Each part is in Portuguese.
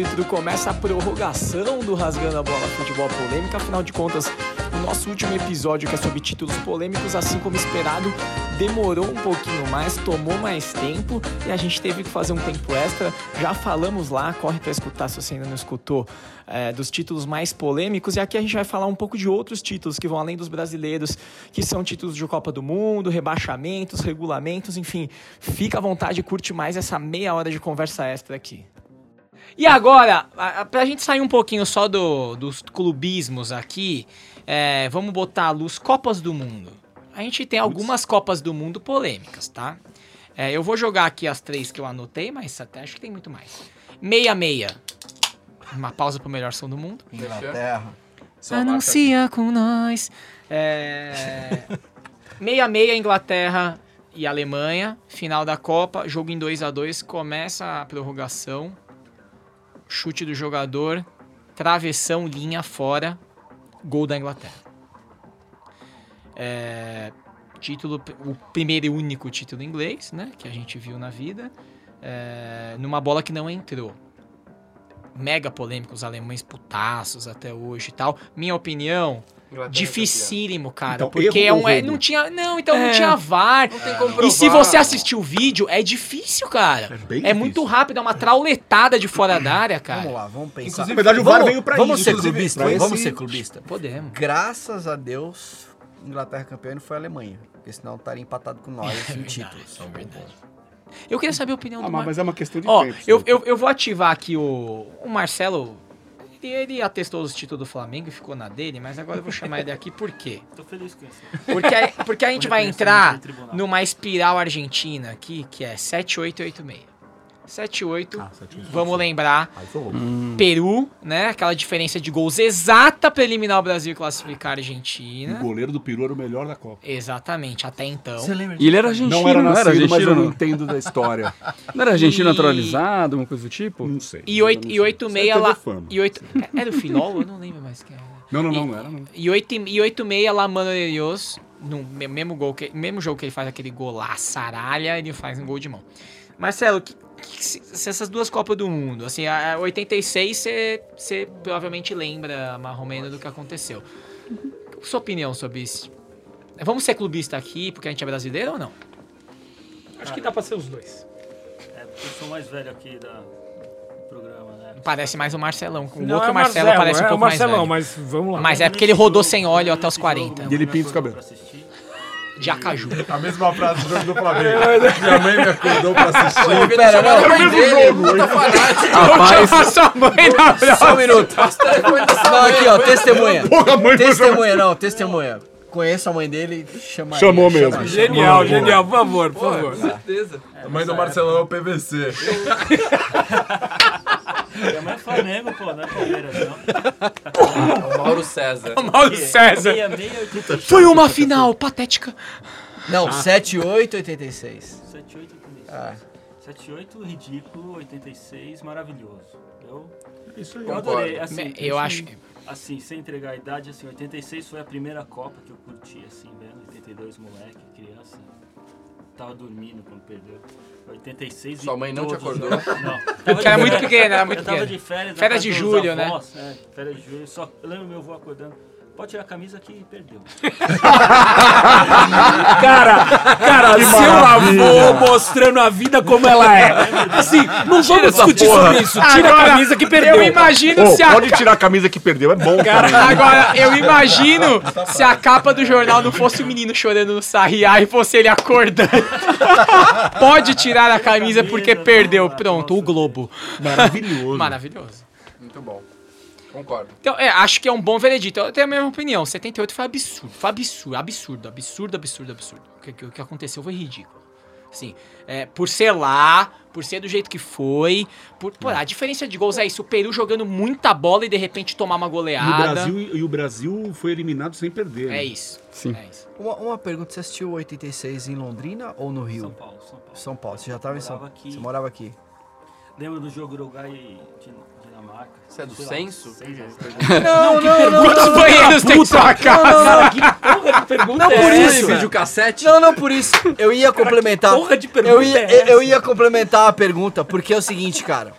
árbitro, começa a prorrogação do Rasgando a Bola Futebol Polêmica. Afinal de contas, o nosso último episódio, que é sobre títulos polêmicos, assim como esperado, demorou um pouquinho mais, tomou mais tempo e a gente teve que fazer um tempo extra. Já falamos lá, corre para escutar se você ainda não escutou, é, dos títulos mais polêmicos. E aqui a gente vai falar um pouco de outros títulos que vão além dos brasileiros, que são títulos de Copa do Mundo, rebaixamentos, regulamentos, enfim. Fica à vontade, curte mais essa meia hora de conversa extra aqui. E agora, pra gente sair um pouquinho só do, dos clubismos aqui, é, vamos botar à luz Copas do Mundo. A gente tem algumas Copas do Mundo polêmicas, tá? É, eu vou jogar aqui as três que eu anotei, mas até acho que tem muito mais. Meia-meia. Uma pausa pro melhor som do mundo. Inglaterra. Anuncia com nós. É... 6-6 Inglaterra e Alemanha. Final da Copa. Jogo em 2 a 2 Começa a prorrogação. Chute do jogador. Travessão, linha fora. Gol da Inglaterra. É, Título, o primeiro e único título inglês, né? Que a gente viu na vida. É, numa bola que não entrou mega polêmico, os alemães putaços até hoje e tal. Minha opinião, dificílimo, cara. Então, porque é um, é- não tinha. Não, então não É. tinha VAR. Não tem como E se provar. você assistir o vídeo, é difícil, cara. É bem É difícil. muito rápido, é uma trauletada de fora da área, Vamos cara. lá, vamos pensar. Inclusive, na verdade, o VAR vamos, veio pra vamos isso. ser clubista, pra vamos esse- ser clubista. Podemos. Graças a Deus, Inglaterra campeã e não foi a Alemanha. Porque senão estaria empatado com nós em títulos. É verdade. Eu queria saber a opinião Ah, do mas Mar... mas é uma questão de Ó, tempo. eu, eu, eu vou ativar aqui o, o Marcelo. Ele, ele atestou os títulos do Flamengo e ficou na dele, mas agora eu vou chamar ele aqui por quê? Tô feliz com isso. Porque, a- porque a gente vai entrar numa espiral argentina aqui, que é 7886. 78, Ah, 7-8. vamos lembrar, Aí foi roubo. Peru, né? Aquela diferença de gols exata pra eliminar o Brasil e classificar a O Argentina. goleiro do Peru era o melhor da Copa. Exatamente, até então. Você lembra E ele era argentino, Não era não era nascido, mas argentino, eu não entendo da história. não era argentino E- naturalizado, alguma coisa do tipo? Não sei. E Eu 8 não e sei. 86 Isso é lá. E 8, era o Filol? Eu não lembro mais quem era. Não, não, não, não era não. E 8 e 86 lá, Mano Elios, no me- mesmo gol que mesmo jogo que ele faz aquele gol lá, saralha, ele faz um gol de mão. Marcelo, que- se, se essas duas Copas do Mundo, assim, a, a 86 você provavelmente lembra mais ou menos do que aconteceu. Sua opinião sobre isso? Vamos ser clubista aqui porque a gente é brasileiro ou não? Acho que dá pra ser os dois. É, porque eu sou mais velho aqui da, do programa, né? Parece mais o Marcelão. O Não, outro é o Marcelo Marcelo, parece um é pouco o Marcelão, mais velho. mas vamos lá. Mas é porque ele rodou sem óleo até os 40. E ele pinta os cabelos. De acaju. A mesma frase do jogo do Flamengo. Minha mãe me acordou pra assistir. Pera, não, mãe dele, puta fanático. Chama sua mãe na Só um minuto. Não, aqui, ó, testemunha. Porra, mãe, Testemunha, não, testemunha. Conheço a mãe dele, chama Chamou ele, mesmo. chama- Genial, genial, por favor, por favor. Certeza. A mãe do Marcelão é o PVC. Minha mãe é Flamengo, pô, não é Palmeiras, não. Mauro César. Mauro César. Meia, meia, 86. Foi uma final patética. Não, 78, 86. 78, 86. Ah. 78, ridículo, 86, maravilhoso. Eu, Isso aí. eu adorei. Assim, eu acho- Assim, sem entregar a idade, assim, 86 foi a primeira Copa que eu curti, assim, vendo. 82, moleque, criança. Tava dormindo quando perdeu. 86 Sua mãe não te todos acordou? Não. Porque era muito pequeno, era muito Eu tava pequeno. de férias. Férias de julho, né? avós, É, férias de julho. Só, eu lembro meu avô acordando. Pode tirar a camisa que perdeu. Cara, cara, seu avô mostrando a vida como ela é. Assim, não vamos discutir sobre isso. Tira a camisa que perdeu. Eu imagino Ô, se a pode tirar a camisa que perdeu, é bom, cara. Agora, eu imagino se a capa do jornal não fosse o menino chorando no sarriá e fosse ele acordando. Pode tirar a camisa porque perdeu. Pronto, o Globo. Maravilhoso. Maravilhoso. Muito bom. Concordo. Então, é, acho que é um bom veredito. Eu tenho a mesma opinião. 78 foi absurdo. Foi absurdo, absurdo, absurdo, absurdo, absurdo. O que, o que aconteceu foi ridículo. Assim, é, por ser lá, por ser do jeito que foi. Por, pô, a diferença de gols é isso. O Peru jogando muita bola e de repente tomar uma E o, goleada. Brasil, e o Brasil foi eliminado sem perder. né? É isso. Sim. É isso. Uma, uma pergunta, você assistiu 86 em Londrina ou no São Rio? Paulo, São Paulo. São Paulo, você já tava em São aqui. Você morava aqui. Lembra do jogo Uruguai e? Você é do censo? seis anos. Não, não, não. Quantos banheiros tem sua casa? Porra de pergunta Não, é por isso. vídeo cassete? Não, não por isso. Eu ia complementar. Porra de pergunta eu ia, é essa? eu ia complementar a pergunta, porque é o seguinte, cara.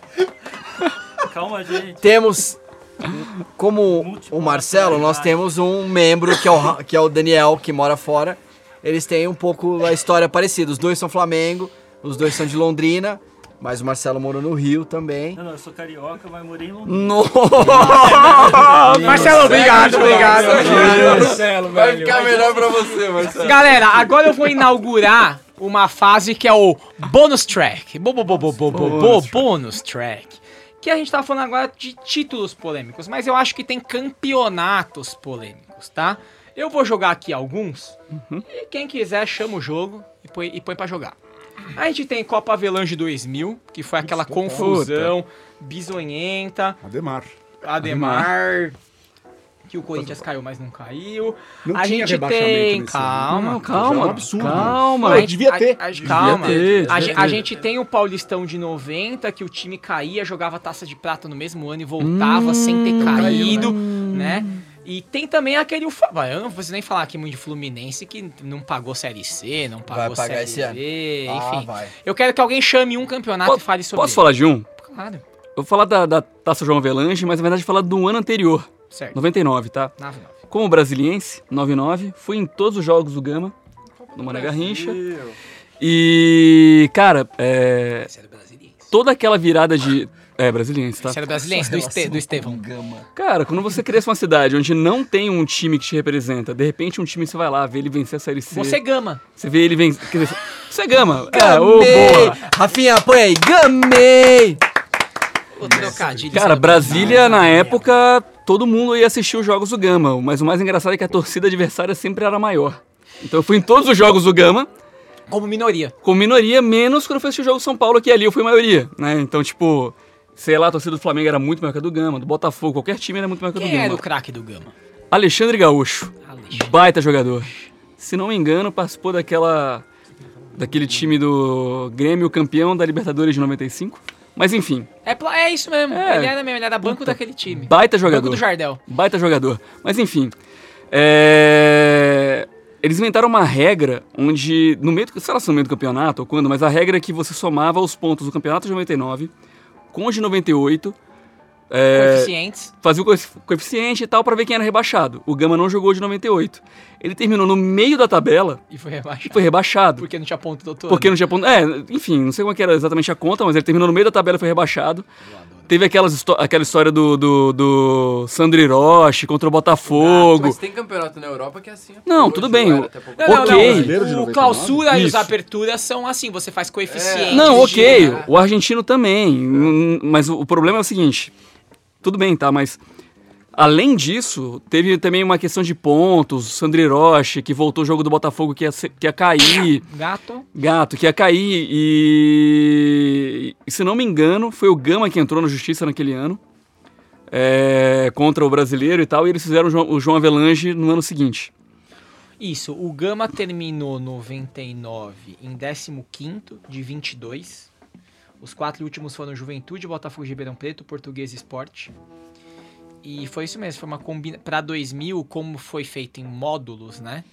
calma, gente. Temos, como o Marcelo, nós temos um membro que é o, que é o Daniel, que mora fora. Eles têm um pouco a história parecida. Os dois são Flamengo, os dois são de Londrina, mas o Marcelo morou no Rio também. Não, não, eu sou carioca, mas morei em Londrina. Nossa! Marcelo, obrigado, obrigado. Marcelo, Vai ficar melhor pra você, Marcelo. Galera, agora eu vou inaugurar uma fase que é o bonus track. Bo, bo, bo, bo, bo, bo, bo, bonus track. Que a gente tá falando agora de títulos polêmicos, mas eu acho que tem campeonatos polêmicos, tá? Eu vou jogar aqui alguns e quem quiser chama o jogo e põe, e põe pra jogar. A gente tem Copa Avelange 2000, que foi aquela confusão bizonhenta. Ademar. Ademar, que o Corinthians caiu, mas não caiu. Não a gente tem, calma, ano. calma, é um absurdo. calma. Pô, a gente- devia ter. a- a- calma. ter, a, devia ter. a gente tem o Paulistão de 90, que o time caía, jogava taça de prata no mesmo ano e voltava sem ter caído, né? E tem também aquele. Ufa- vai, Eu não preciso nem falar aqui muito de Fluminense que não pagou Série C, não pagou pagar Série esse ano. B, Ah, enfim. vai. eu quero que alguém chame um campeonato e fale sobre Posso falar de um? ele. Claro, Eu vou falar da, da Taça João Avelange, mas na verdade falar do ano anterior, certo. 99, tá? 9-9. Como brasiliense, 99, fui em todos os jogos do Gama, do Mané Garrincha. E, cara, é, Sério brasileiro. toda aquela virada de... É, brasiliense, tá? Sério brasileiro, do, este, do Estevão. Cara, quando você cresce uma cidade onde não tem um time que te representa, de repente um time você vai lá, vê ele vencer a Série C. Você gama. Você vê ele vencer... Quer dizer, você gama. É, ô, Gamei! boa. Rafinha, põe aí. Gamei! O trocadilho. Cara, Brasília, na época, todo mundo ia assistir os jogos do Gama, mas o mais engraçado é que a torcida adversária sempre era maior. Então eu fui em todos os jogos do Gama, Como minoria. com minoria, menos quando eu fui assistir o jogo do São Paulo, que ali eu fui maioria, né? Então, tipo, sei lá, a torcida do Flamengo era muito maior que a do Gama, do Botafogo, qualquer time era muito maior que a do Quem era Gama. o craque do Gama? Alexandre Gaúcho, Alexandre. baita jogador. Se não me engano, participou daquela daquele time do Grêmio campeão da Libertadores de 95. Mas enfim, É, é isso mesmo. É. Ele era mesmo, ele era banco daquele time. baita Banco jogador. do Jardel. Baita jogador. Mas enfim. é, Eles inventaram uma regra onde, no meio do, sei lá se no meio do campeonato ou quando, mas a regra é que você somava os pontos do campeonato de 99 com os de 98, é, Coeficientes. fazia o coefici- coeficiente e tal pra ver quem era rebaixado. O Gama não jogou de 98. Ele terminou no meio da tabela E foi rebaixado. e foi rebaixado. Porque não tinha ponto doutor. Porque não tinha ponto. É, enfim, não sei como é que era exatamente a conta, mas ele terminou no meio da tabela e foi rebaixado. Teve aquelas aquela história do, do, do Sandro Hiroshi contra o Botafogo. Mas tem campeonato na Europa que é assim. Não, Hoje tudo bem, Não, não, Ok. não. O 99? clausura e os Isso. aperturas são assim, você faz coeficiente. Não, de- ok, né? o argentino também. N- Mas o o problema é o seguinte: tudo bem, tá? Mas além disso, teve também uma questão de pontos. Sandro Hiroshi, que voltou o jogo do Botafogo que ia, ser- que ia cair. Gato. Gato, que ia cair e, e, se não me engano, foi o Gama que entrou na justiça naquele ano é, contra o brasileiro e tal, e eles fizeram o João, o João Avelange no ano seguinte. Isso, o Gama terminou 99 em 15 de 22. Os quatro últimos foram Juventude, Botafogo de Ribeirão Preto, Português e Esporte. E foi isso mesmo, foi uma combina para 2000, como foi feito em módulos, né?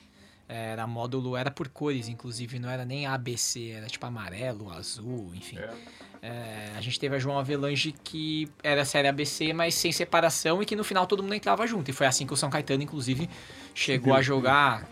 Era módulo, era por cores, inclusive, não era nem ABC, era tipo amarelo, azul, enfim. É, a gente teve a João Avelange que era série ABC, mas sem separação e que no final todo mundo entrava junto. E foi assim que o São Caetano, inclusive, chegou a jogar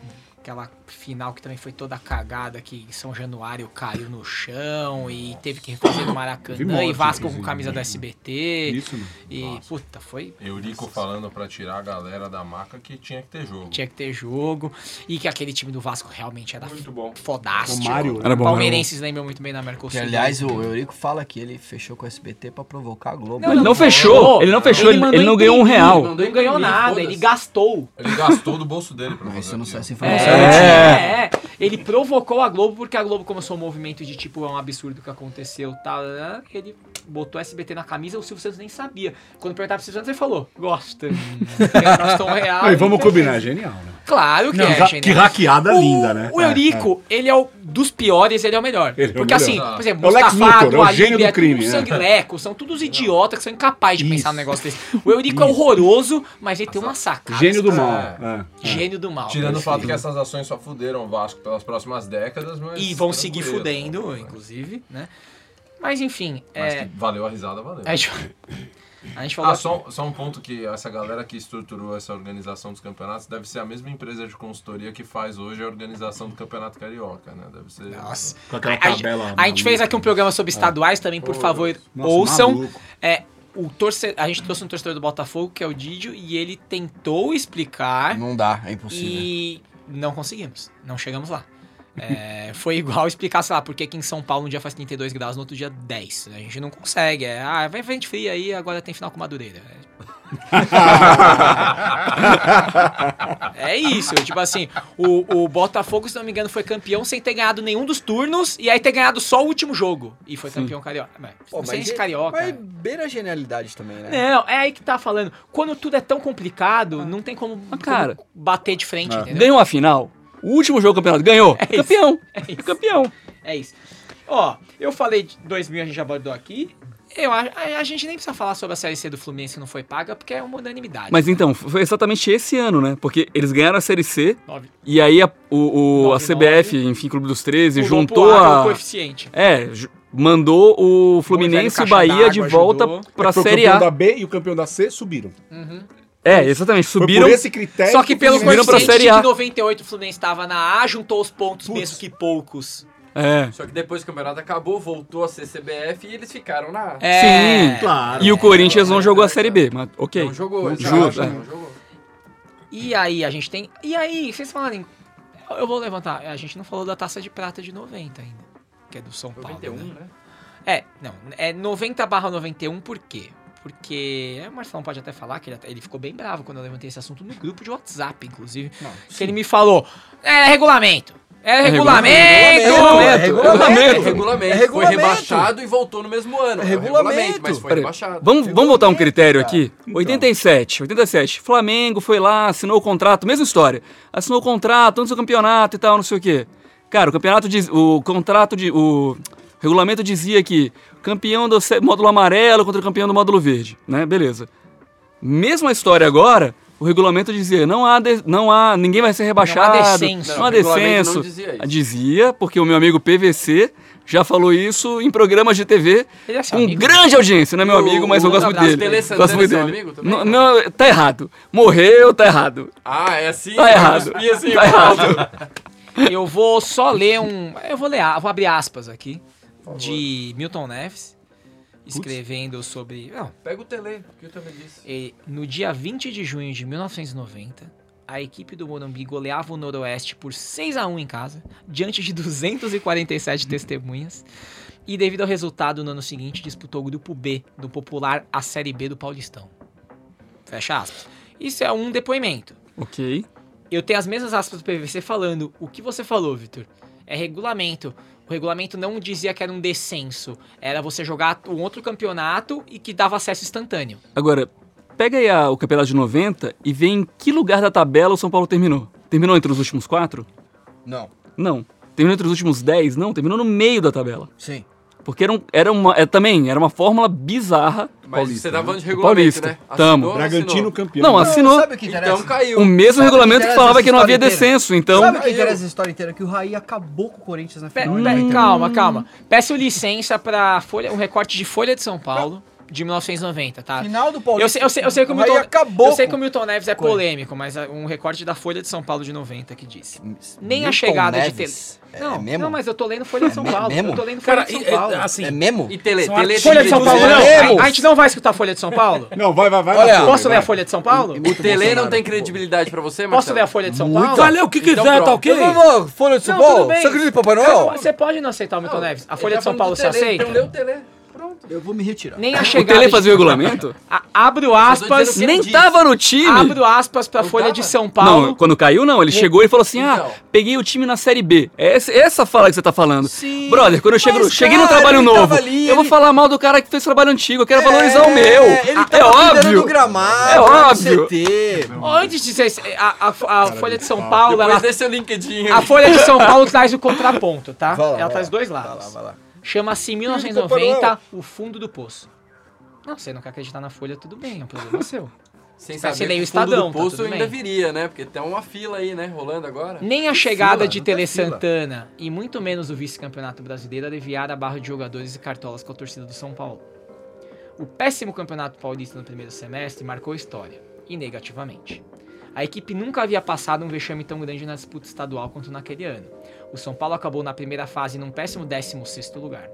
aquela final que também foi toda cagada, que São Januário caiu no chão e teve que refazer no Maracanã morte, e Vasco com camisa do SBT. Isso, mano. E, puta, foi. Eurico falando pra tirar a galera da maca que tinha que ter jogo. Tinha que ter jogo. E que aquele time do Vasco realmente era Muito bom. fodástico. O Mário, Era bom, Palmeirenses lembram muito bem da Mercosul. Que, aliás, o Eurico fala que ele fechou com o SBT pra provocar a Globo. Ele não fechou, ele não fechou, ele, mandou ele não ganhou um real. Não ganhou nada, ele gastou. Ele gastou do bolso dele pra Mas fazer isso não sei aquilo. essa É. é, é. Ele provocou a Globo porque a Globo começou um movimento de tipo, é um absurdo o que aconteceu tal. né? Ele botou SBT na camisa, o Silvio Santos nem sabia. Quando perguntava pro Silvio Santos, ele falou: Gosta. Um real. E vamos combinar, é genial, né? Claro que Não, é, genial. que hackeada O- linda, né? O É, Eurico, ele é o dos piores, ele é o melhor. Ele é o Porque melhor. assim, por exemplo, É o Lex Luthor, é o gênio do é crime, tudo né? sanguileco, são todos idiotas que são incapazes de Isso. pensar num negócio desse. O Eurico é horroroso, mas ele tem uma sacada. Gênio do mal. É. É. Gênio do mal. Tirando o fato que essas ações só fuderam o Vasco pelas próximas décadas, mas. E vão seguir tranquilo. fudendo, inclusive, né? Mas enfim, Mas é, que valeu a risada, valeu. gente- A gente falou Ah, só, só um ponto que essa galera que estruturou essa organização dos campeonatos deve ser a mesma empresa de consultoria que faz hoje a organização do Campeonato Carioca, né? Deve ser. Nossa. Com aquela A, a- tabela a gente fez aqui um programa sobre estaduais também, por favor, Nossa, ouçam. maluco. É, o torce... A gente trouxe um torcedor do Botafogo, que é o Didio, e ele tentou explicar Não dá, é impossível. e não conseguimos. Não chegamos lá. É, foi igual explicar, sei lá, porque aqui em São Paulo um dia faz 32 graus, no outro dia 10. A gente não consegue. É, ah, vai frente fria aí, agora tem final com Madureira. É, é isso, tipo assim, o, o Botafogo, se não me engano, foi campeão sem ter ganhado nenhum dos turnos e aí ter ganhado só o último jogo. E foi campeão carioca. Mas, Pô, não sei mas é- carioca. Mas beira a genialidade também, né? Não, é aí que tá falando. Quando tudo é tão complicado, não tem como, Mas, cara, como bater de frente, entendeu? Ganhou a final. O último jogo do campeonato ganhou. isso. campeão. É isso. Campeão. É isso. Ó, eu falei de 2000, a gente já abordou aqui. Eu a, a gente nem precisa falar sobre a Série C do Fluminense que não foi paga, porque é uma unanimidade. Mas então, foi exatamente esse ano, né? Porque eles ganharam a Série C Nove. e aí a, o, o- a Nove, CBF, enfim, Clube dos 13, Mudou juntou a. o coeficiente. É, mandou o Fluminense e o Bahia de volta ajudou. pra Foi o Série campeão A. da B e o campeão da C subiram. É, exatamente, Foi subiram. por esse critério. Só que pelo coeficiente Série A. de 98 o Fluminense estava na A, juntou os pontos mesmo que poucos. É. Só que depois que o campeonato acabou, voltou a ser CBF e eles ficaram na. É, Sim. Claro. E o Corinthians não jogou a Série B, mas ok. Não jogou, Justo, exato, é. não jogou. E aí a gente tem. E aí, vocês falarem. Eu vou levantar. A gente não falou da taça de prata de 90 ainda. Que é do São Paulo. 91, né? né? É, não. É 90 barra 91 por quê? Porque. é, O Marcelão pode até falar que ele, até- ele ficou bem bravo quando eu levantei esse assunto no grupo de WhatsApp, inclusive. que ele me falou. É regulamento. É regulamento! regulamento, regulamento. É regulamento. É Foi regulamento. rebaixado e voltou no mesmo ano. É É regulamento. mas foi rebaixado. Vamos, vamos botar um critério aqui? Então. 87, 87. Flamengo foi lá, assinou o contrato, mesma história. Assinou o contrato antes do campeonato e tal, não sei o quê. Cara, o campeonato diz. O contrato de. O regulamento dizia que campeão do módulo amarelo contra o campeão do módulo verde, né? Beleza. Mesma história agora, o regulamento dizia, não há, de- não há, ninguém vai ser rebaixado, descenso. não há Não, o regulamento descenso. não dizia isso. Dizia, porque o meu amigo PVC já falou isso em programas de TV Ele é com amigo. grande audiência, não é meu o- amigo, mas eu o gosto muito dele. Tele Santana Gosto muito dele. amigo também, Não, não? não, tá errado. Morreu, tá errado. Ah, é assim? Tá errado. Assim, Tá errado. Eu vou só ler um. Eu vou ler, vou abrir aspas aqui. De Milton Neves. Escrevendo sobre. Não, Pega o tele, que eu também disse. E no dia 20 de junho de 1990, a equipe do Morumbi goleava o Noroeste por 6 a 1 em casa, diante de 247 testemunhas. E devido ao resultado, no ano seguinte, disputou o grupo B do popular A Série B do Paulistão. Fecha aspas. Isso é um depoimento. Ok. Eu tenho as mesmas aspas do PVC falando o que você falou, Vitor. É regulamento. O regulamento não dizia que era um descenso. Era você jogar um outro campeonato e que dava acesso instantâneo. Agora, pega aí a- o campeonato de 90 e vê em que lugar da tabela o São Paulo terminou. Terminou entre os últimos quatro? Não. Não. Terminou entre os últimos 10? Não, terminou no meio da tabela. Sim. Porque era, um, era uma. É, também, era uma fórmula bizarra. Mas Paulista, você tá falando de né? regulamento, Paulista. né? Tamo. Bragantino campeão. Não, assinou. Sabe o que interessa? Então caiu. O mesmo Sabe o regulamento que que falava que não havia inteira? descenso, então. Sabe o que interessa essa história inteira? Que o Raí acabou com o Corinthians na final. pe- de 91. calma, calma. Peço licença para folha, um recorte de Folha de São Paulo de 1990, tá? Final do Paulista. Eu sei, eu sei, eu sei que o Milton, acabou eu sei que o Milton Neves é ele. polêmico, mas é um recorte da Folha de São Paulo de 90 que disse. Nem a Milton chegada de Neves? tele... É Não, mesmo? não, mas eu tô lendo Folha de São Paulo. mesmo? Eu tô lendo Folha Cara, de São e- Paulo. é, assim, É mesmo? E tele, tele Folha de São Paulo, É não. A, a gente não vai escutar a Folha de São Paulo? Não, vai, vai, vai. Olha, Posso ler vai. a Folha de São Paulo? O tele não tem credibilidade pra você, Posso Marcelo? ler a Folha de São Paulo? Vai ler o que Então quiser, tá ok? Folha de São Paulo. Você acredita em Papai Noel? Você pode não aceitar o Milton Neves. A Folha Ele de São tá Paulo você aceita? Então lê o tele. Eu vou me retirar. Nem a O chegada Tele de- fazia o regulamento? A- abro aspas, Nem disse. tava no time. abro aspas pra Não Folha tava? de São Paulo. Não, quando caiu, não. Ele chegou e falou assim: Então. Ah, peguei o time na Série B. É essa, essa fala que você tá falando. Sim, Brother, quando eu chego, mas, cheguei no cara, trabalho ele novo, ali, eu vou ele- falar mal do cara que fez trabalho antigo. Eu quero valorizar o meu. Ele é tava cuidando óbvio. do gramado, É no óbvio. CT. Antes de ser. A, a- a Folha de São Paulo, Depois ela, desse seu LinkedIn. a Folha de São Paulo traz o contraponto, tá? Lá, ela traz dois Vai lá, lados. vai lá. Chama-se 1990 O Fundo do Poço. Não, você não quer acreditar na Folha, tudo bem, é um problema seu. Sem saber que o o fundo Estadão, do tá poço tudo ainda bem. viria, né? Porque tem uma fila aí, né? Rolando agora. Nem a chegada fila, de não tem Tele fila. Santana e muito menos o vice-campeonato brasileiro aliviaram a barra de jogadores e cartolas com a torcida do São Paulo. O péssimo campeonato paulista no primeiro semestre marcou história, e negativamente. A equipe nunca havia passado um vexame tão grande na disputa estadual quanto naquele ano. O São Paulo acabou na primeira fase num péssimo 16º lugar.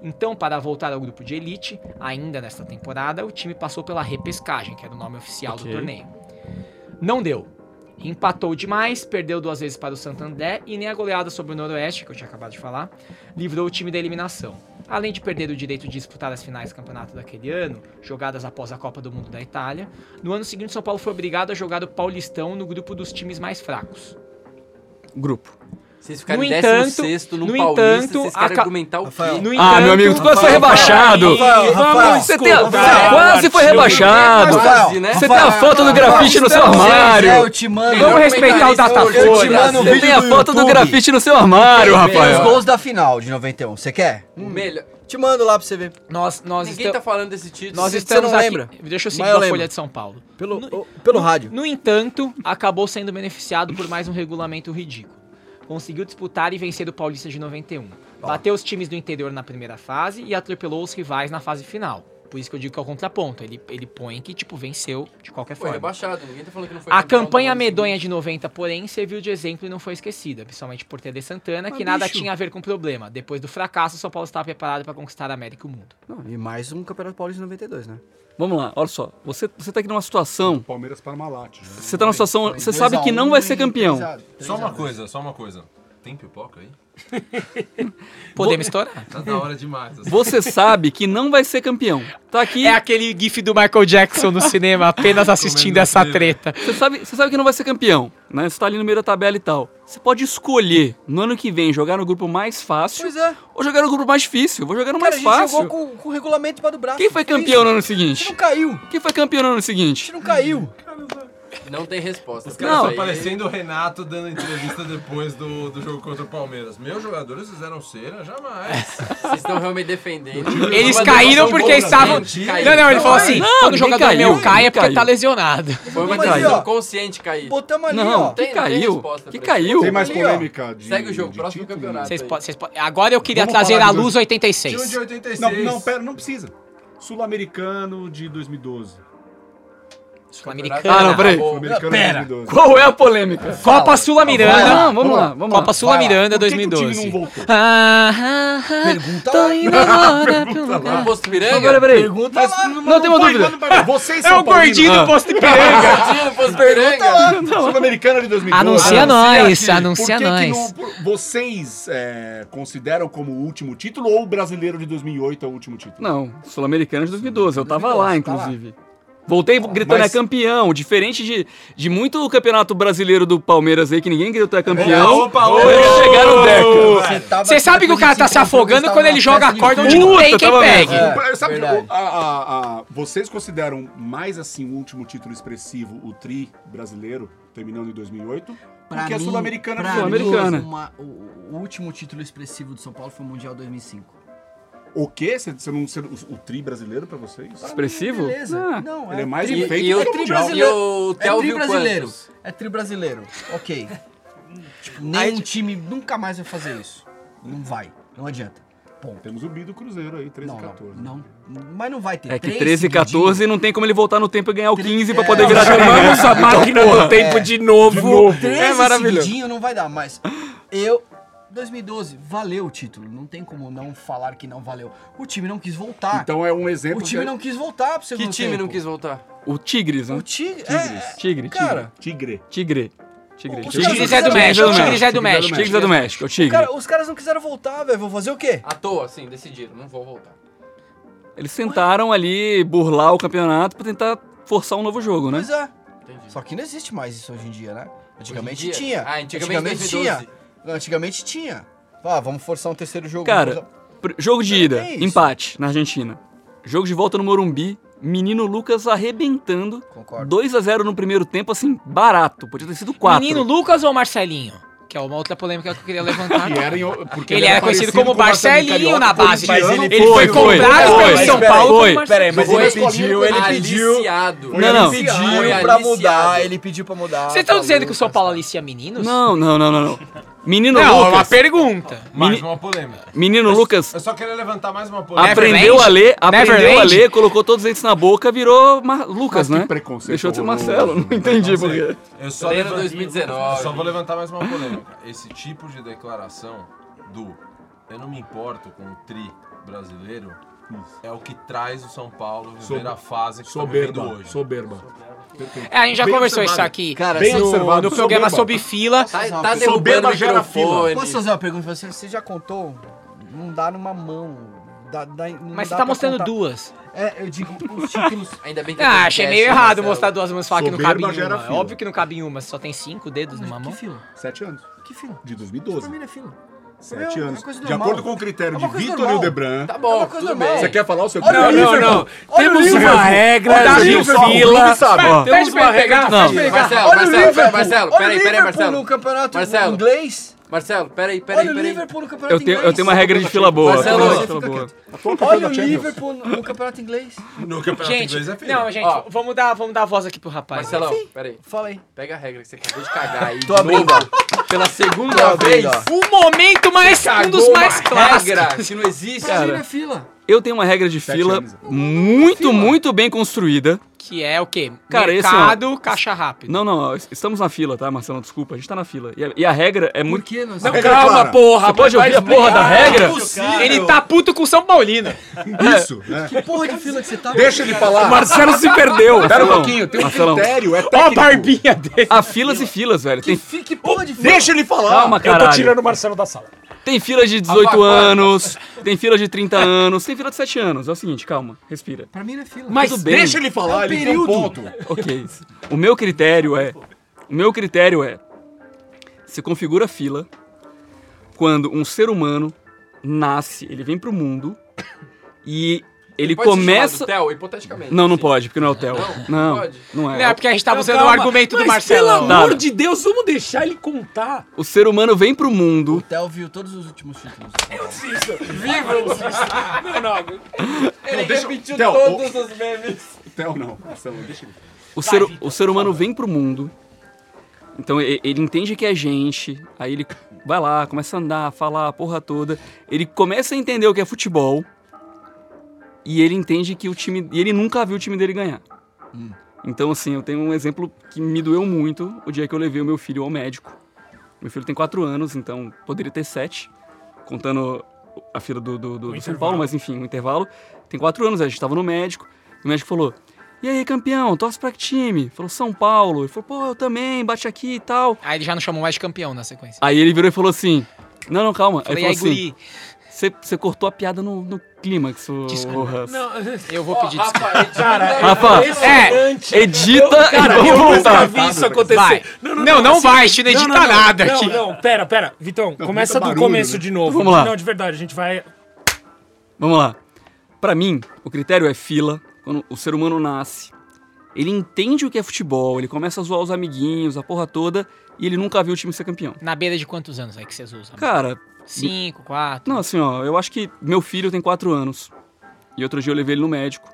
Então, para voltar ao grupo de elite, ainda nesta temporada, o time passou pela repescagem, que era o nome oficial do Ok. torneio. Não deu. Empatou demais, perdeu duas vezes para o Santander e nem a goleada sobre o Noroeste, que eu tinha acabado de falar, livrou o time da eliminação. Além de perder o direito de disputar as finais do campeonato daquele ano, jogadas após a Copa do Mundo da Itália, no ano seguinte São Paulo foi obrigado a jogar o Paulistão no grupo dos times mais fracos. Grupo. Vocês ficarem No em entanto- 16 no, no Paulista, entanto, vocês querem argumentar o Rafael. quê? No Ah, meu amigo, tu quase foi rebaixado. Rafael, Rafael, Você tem, quase foi rebaixado. Você tem a foto do grafite no seu armário. eu te mando. Vamos respeitar o Datafolha. Você tem a foto do grafite no seu armário, Os Rafael. gols da final de 91. Você quer? Melhor. Te mando lá pra você ver. Nós, nós, Ninguém esta- tá falando desse título. nós Você estamos não aqui... lembra? Deixa eu seguir eu a. Folha de São Paulo. Pelo, No- o- pelo rádio. No entanto, acabou sendo beneficiado por mais um regulamento ridículo. Conseguiu disputar e vencer o Paulista de 91. Bateu os times do interior na primeira fase e atropelou os rivais na fase final. Por isso que eu digo que é o contraponto. Ele, ele põe que, tipo, venceu de qualquer Foi forma. rebaixado, ninguém tá falando que não foi A campanha medonha de 90, porém, serviu de exemplo e não foi esquecida, principalmente por Tele Santana, que nada tinha a ver com o problema. Depois do fracasso, o São Paulo estava preparado para conquistar a América e o mundo. Não, e mais um Campeonato Paulista 92, né? Vamos lá, olha só. Você, você tá aqui numa situação. Palmeiras Parmalat. Né? Você tá numa situação. Foi Você 2 sabe que 1 não vai ser campeão. 3 a- 3 Só uma 2. coisa, só uma coisa. Tem pipoca aí? Podemos estourar. Tá da hora demais. assim. Você sabe que não vai ser campeão. Tá aqui. É aquele gif do Michael Jackson no cinema, apenas assistindo essa treta. Você sabe, você sabe que não vai ser campeão, né? Você tá ali no meio da tabela e tal. Você pode escolher no ano que vem jogar no grupo mais fácil Pois é. ou jogar no grupo mais difícil. Vou jogar no Cara, a mais gente fácil. jogou com, com o regulamento debaixo do braço. Quem foi campeão no ano A gente seguinte? não caiu. Quem foi campeão no ano A seguinte? gente não caiu. Não tem resposta. Os caras estão parecendo o Renato dando entrevista depois do, do jogo contra o Palmeiras. Meus jogadores fizeram cera? Jamais. Vocês estão realmente defendendo. Eles caíram porque estavam. Não, não, ele falou assim: Não, quando o jogador caiu, meu cai é porque caiu. tá lesionado. Foi uma decisão consciente cair. Botamos ali, Não, ó. que Tem- tem caiu. resposta Que caiu. Tem mais polêmica de Segue o jogo, próximo título? campeonato. Vocês aí. po- vocês po- Agora eu queria Vamos trazer a luz dois- Tinha um 86. de 86. Não, não, pera, não precisa. Sul-Americano de 2012. Sul-Americana. Ah, não, peraí. Sul-Americano Pera. de 2012. Qual é a polêmica? Copa Sul-Miranda. Não, vamos lá, vamos lá. Copa Sul-Miranda Por que que o time 2012. não voltou? Ah, ah, ah, Pergunta tô lá. indo agora pro lugar. No posto Não, Piranga? peraí, peraí. Pergunta lá. Não, tem uma dúvida. Vocês É são o gordinho do posto Ipiranga. Gordinho no posto Piranga? Sul-Americana de 2012. Anuncia nós, anuncia nós. vocês é, consideram como o último título ou o brasileiro de 2008 é o último título? Não, Sul-Americano de 2012. Eu tava 2012, lá, tá inclusive. Voltei gritando Mas- é campeão, diferente de, de muito campeonato brasileiro do Palmeiras aí, que ninguém gritou é campeão. Opa, Quando eles chegaram década. Você sabe que o cara tá se afogando quando ele joga a tava numa corda onde não tem quem pegue. É, Sabe, a- a- a- vocês consideram mais assim o último título expressivo o tri brasileiro, terminando em 2008? Pra Porque a Sul-Americana Sul-Americana. o último título expressivo do São Paulo foi o Mundial 2005. O quê? Você, você não, você- o, o tri brasileiro pra vocês? Expressivo? Beleza. Ah, não, Ele é mais tri- enfeite e do o que o tri brasileiro. E o É tri brasileiro. quantos? É tri brasileiro. Ok. tipo, nenhum time nunca mais vai fazer isso. Não vai. Não adianta. Ponto. Temos o Bi do Cruzeiro aí, 13 Não, e 14. não, não. Mas não vai ter. É que Três 13 e 14 não tem como ele voltar no tempo e ganhar o 15 pra É, poder virar. Chamamos a máquina do tempo É. de novo. 13 É maravilhoso. não vai dar, mas eu 2012 valeu o título, não tem como não falar que não valeu. O time não quis voltar. Então é um exemplo. o time de- não quis voltar pro segundo Que time tempo. não quis voltar? O Tigres, né? O Tigre, Tigres. Tigre, cara, Tigre. Tigre. Tigre. Tigre. caras Tigres é do México. Tigres é do México. Tigres é do México, é o Tigre. cara, os caras não quiseram voltar, velho. Vou fazer o quê? À toa, assim, decidiram, não vou voltar. Eles tentaram ali burlar o campeonato pra tentar forçar um novo jogo, né? Pois é. Entendi. Só que não existe mais isso hoje em dia, né? Antigamente Hoje em dia? tinha. Ah, antigamente tinha. 2012. Antigamente tinha. Ah, vamos forçar um terceiro jogo. Cara, vamos- jogo de ida, É empate na Argentina. Jogo de volta no Morumbi, menino Lucas arrebentando. Concordo. 2 a 0 no primeiro tempo, assim, barato. Podia ter sido 4. Menino Lucas ou Marcelinho? Que é uma outra polêmica que eu queria levantar. Que era em- porque Ele era conhecido como Marcelinho Carioca, na base. corintiano. Ele foi foi, comprado foi, pelo foi. São Paulo Foi. Peraí, mas ele pediu, ele pediu. Aliciado. Não, não. Ele Foi pediu pra mudar, ele pediu pra mudar. Vocês estão dizendo que o São Paulo tá. alicia meninos? Não, não, não, não, não. Menino Não, é uma Lucas. pergunta. Mais Meni- uma polêmica. Menino Lucas Eu só queria levantar mais uma polêmica. aprendeu a ler, aprendeu a Neverland? ler, colocou todos os dentes na boca, virou Lucas, Mas que né? preconceito Deixou de ser horroroso. Marcelo, não entendi por quê. Eu só, levan- 2019. eu só vou levantar mais uma polêmica. Esse tipo de declaração do eu não me importo com o tri brasileiro é o que traz o São Paulo viver a fase que vivendo Soberba. hoje. Soberba. É, a gente já Bem conversou observado. isso aqui Cara, Bem no, observado, no programa sobre fila. Tá, tá Soberba gera fila. Posso fazer uma pergunta pra você? Você já contou? Não dá numa mão. Dá, dá, não Mas dá você tá pra mostrando contar. duas. É, eu digo os títulos. Ainda bem que Ah, achei teste, meio errado Marcelo. mostrar duas mãos e falar que não cabe uma. É fila. óbvio que não cabe em uma, só tem cinco dedos numa mão. Que fila? Sete anos. Que fila? De Pra 2012. mim não é fila. Sete É anos. coisa De acordo com o critério É de Vitor e. Debran. Tá bom. Você quer falar o seu critério? Não, não. Olha Temos uma regra de fila. sabe? Temos uma regra de Não. fila. Marcelo, Marcelo, Liverpool. Marcelo, Olha o peraí, peraí, Liverpool Marcelo. no campeonato Marcelo. inglês. Marcelo, peraí, peraí, Olha o. Liverpool no campeonato Eu tenho, inglês. eu tenho uma regra de fila boa. Marcelo, fila fica boa. Olha o. Liverpool no campeonato inglês. No campeonato Gente, inglês é fila. não, gente, Ó. vamos dar, vamos dar a voz aqui pro rapaz. Marcelão, peraí. Fala aí. Pega a regra que você acabou de cagar aí. Tô abrindo, Pela segunda vez. O momento mais, um dos mais clássicos. regra que não existe. Cara. fila. Eu tenho uma regra de Sete fila anos. muito, muito bem construída. Que é o quê? Cara, esse, ó. Mercado, caixa rápido. Não, não, estamos na fila, tá, Marcelo? Desculpa, a gente tá na fila. E a, e a regra é Por muito. que nós Não, calma, clara. porra. Você pode ouvir a porra da regra? Ele tá puto com o São Paulino. Isso, né? Que porra de fila que você tá? Deixa ele O falar. Marcelo se perdeu. Pera um pouquinho, tem um Marcelão. critério, é Ó a técnico. barbinha dele. Há filas e filas, velho. Que, Tem, que porra de fila? Deixa ele falar. calma, Eu tô caralho. tirando o Marcelo da sala. Tem fila de 18 anos, tem fila de 30 anos, tem fila de 7 anos. É o seguinte, calma, respira. Pra mim não é fila. Mas. Deixa ele falar, É período. ponto. Ok. O meu critério é. O meu critério é. Se configura fila quando um ser humano nasce, ele vem pro mundo e ele Pode ser começa. chamado Theo, hipoteticamente. Não, não Sim. pode, porque não é o Theo. Não, pode? não Não, é. é porque a gente tava Não, usando calma. o argumento do Mas, Marcelão. Pelo amor Tá. de Deus, vamos deixar ele contar. O ser humano vem pro mundo. O Theo viu todos os últimos títulos. Não, não. Ele deixa- repetiu Theo, todos os memes. Theo não, Marcelo, deixa ele. O ser, o ser humano vem pro mundo. Então ele entende que é gente. Aí ele vai lá, começa a andar, falar a porra toda. Ele começa a entender o que é futebol. E ele entende que o time. E ele nunca viu o time dele ganhar. Então, assim, eu tenho um exemplo que me doeu muito o dia que eu levei o meu filho ao médico. Meu filho tem 4 anos, então poderia ter 7, contando a fila do, do, do- do São. Paulo, mas enfim, o intervalo. Tem 4 anos, a gente tava no médico. O médico falou: E aí, campeão, torce pra que time? Falou: São Paulo. Ele falou: Pô, eu também, bate aqui e tal. Aí ele já não chamou mais de campeão na sequência. Aí ele virou e falou assim: Não, não, calma. Falei, aí ele falou assim: Você cortou a piada no, no clímax, o, o Russ. eu vou pedir desculpa. Rafa, edita Rafa, aí. É, edita Cara, e eu vamos nunca voltar. vi isso acontecer. Vai. Não, não vai, a gente não Não, edita não, não, nada não, aqui. Não, pera, pera. Vitão, começa do barulho, começo né? de novo. Vamos lá. Não, de verdade, a gente vai... Vamos lá. Pra mim, o critério é fila. Quando o ser humano nasce, ele entende o que é futebol, ele começa a zoar os amiguinhos, a porra toda, e ele nunca viu o time ser campeão. Na beira de quantos anos aí que vocês usam? Cara, Cinco, quatro? não, assim, ó, eu acho que meu filho tem 4 anos. E outro dia eu levei ele no médico.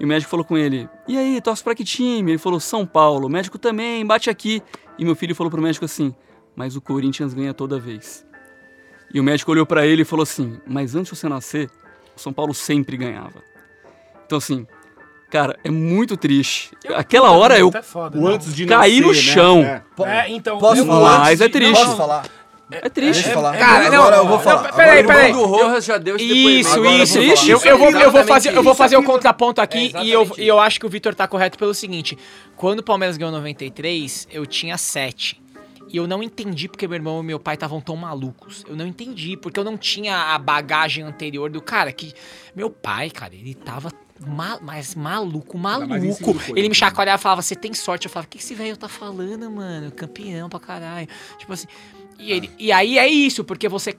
E o médico falou com ele: E aí, torce pra que time? Ele falou: São Paulo. O médico também, bate aqui. E meu filho falou pro médico assim: Mas o Corinthians ganha toda vez. E o médico olhou pra ele e falou assim: Mas antes de você nascer, o São Paulo sempre ganhava. Então, assim, cara, é muito triste. Aquela hora eu Tá foda, O não. antes de Caí no nascer, chão. Né? É, então... Posso eu- falar? Mas é triste. Posso falar? É triste. Deixa eu falar. Cara, não, Agora eu vou não, falar. peraí, Agora peraí. vou- O Rojas já deu esse depoimento. Isso, Agora eu isso. Triste. Eu, eu vou, eu vou fazer, eu vou isso. fazer o contraponto aqui É e, eu, isso. e eu acho que o Vitor tá correto pelo seguinte: quando o Palmeiras ganhou 93, eu tinha 7. E eu não entendi porque meu irmão e meu pai estavam tão malucos. Eu não entendi, porque eu não tinha a bagagem anterior do cara que. Meu pai, cara, ele tava. ma- mas maluco, maluco. Ele me chacoalhava e falava: Você tem sorte. Eu falava: O que esse velho tá falando, mano? Campeão pra caralho. Tipo assim. E, ele, e aí é isso, porque você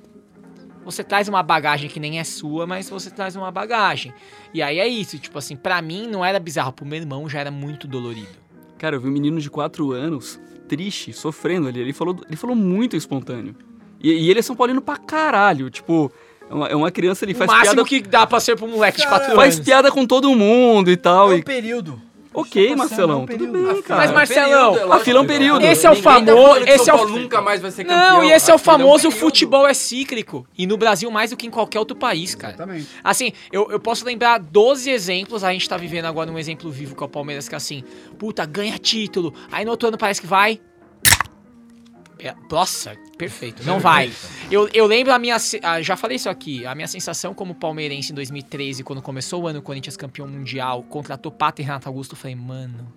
você traz uma bagagem que nem é sua, mas você traz uma bagagem. E aí é isso, tipo assim, pra mim não era bizarro, pro meu irmão já era muito dolorido. Cara, eu vi um menino de 4 anos, triste, sofrendo ali. Ele falou, ele falou muito espontâneo. E, e ele é São Paulino pra caralho. Tipo, é uma, é uma criança, ele O faz máximo piada, que dá pra ser pra um moleque de 4 faz anos. piada com todo mundo e tal. É E, um período. Ok, Marcelão, tudo bem, cara. Mas, Marcelão, a fila é um período. Esse é o tá famoso. Esse é o. Nunca mais vai ser campeão. Não, e esse é o um famoso futebol é cíclico. E no Brasil mais do que em qualquer outro país, cara. Exatamente. Assim, eu, eu posso lembrar 12 exemplos, a gente tá vivendo agora um exemplo vivo com o Palmeiras, que é assim, puta, ganha título, aí no outro ano parece que vai. É, Nossa, perfeito, não vai. Eu, eu lembro a minha. Já falei isso aqui, a minha sensação como palmeirense em 2013, quando começou o ano, o Corinthians campeão mundial, contratou Pato e Renato Augusto, eu falei, mano.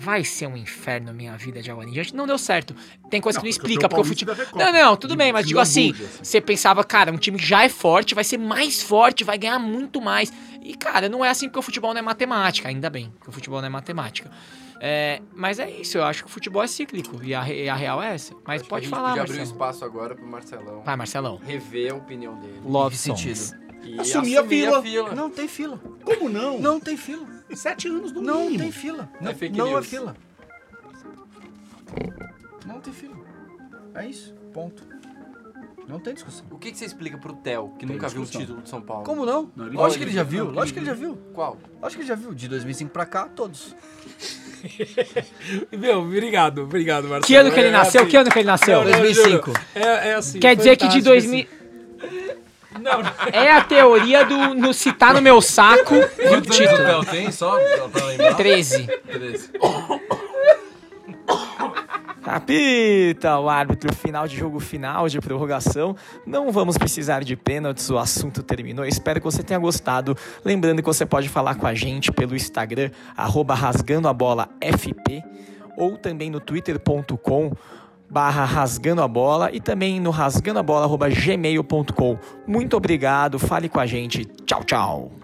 Vai ser um inferno a minha vida de agora diante. Não deu certo. Tem coisa que não Não, porque explica, porque o futebol. Não, não, tudo De- bem, mas digo assim, assim. você pensava, cara, um time que já é forte, vai ser mais forte, vai ganhar muito mais. E, cara, não é assim porque o futebol não é matemática, ainda bem, que o futebol não é matemática. É, mas é isso, eu acho que o futebol é cíclico e a, e a real é essa. Mas Acho que pode a gente falar, podia abrir um Marcelo. espaço agora pro Marcelão Vai, Marcelão. rever a opinião dele. Love que songs. sentido? E Assumir a fila. Não tem fila. Como não? Não tem fila. Sete anos no Não mínimo. tem fila. É fake não é news. fila. Não tem fila. É isso. Ponto. Não tem discussão. O que, que você explica pro Theo, que nunca viu o discussão. título de São Paulo? Como não? Não, Lógico não. que ele já viu. Não, Lógico que ele já viu. Qual? Lógico que ele já viu. De 2005 pra cá, todos. Meu, obrigado, obrigado, Marcelo. Que ano que ele É nasceu? assim, Que ano que ele nasceu? Não, não, 2005. juro. É, é assim. Quer dizer que de fantástico 2000. Não, É a teoria do no, se tá no meu saco, viu o Quantos anos o título? Tem, só pra lembrar? 13. 13. Apita o árbitro, final de jogo final de prorrogação. Não vamos precisar de pênaltis, o assunto terminou. Espero que você tenha gostado. Lembrando que você pode falar com a gente pelo Instagram, arroba FP, ou também no twitter.com barra rasgando a bola e também no rasgandoabola arroba gmail.com. Muito obrigado, fale com a gente. Tchau, tchau.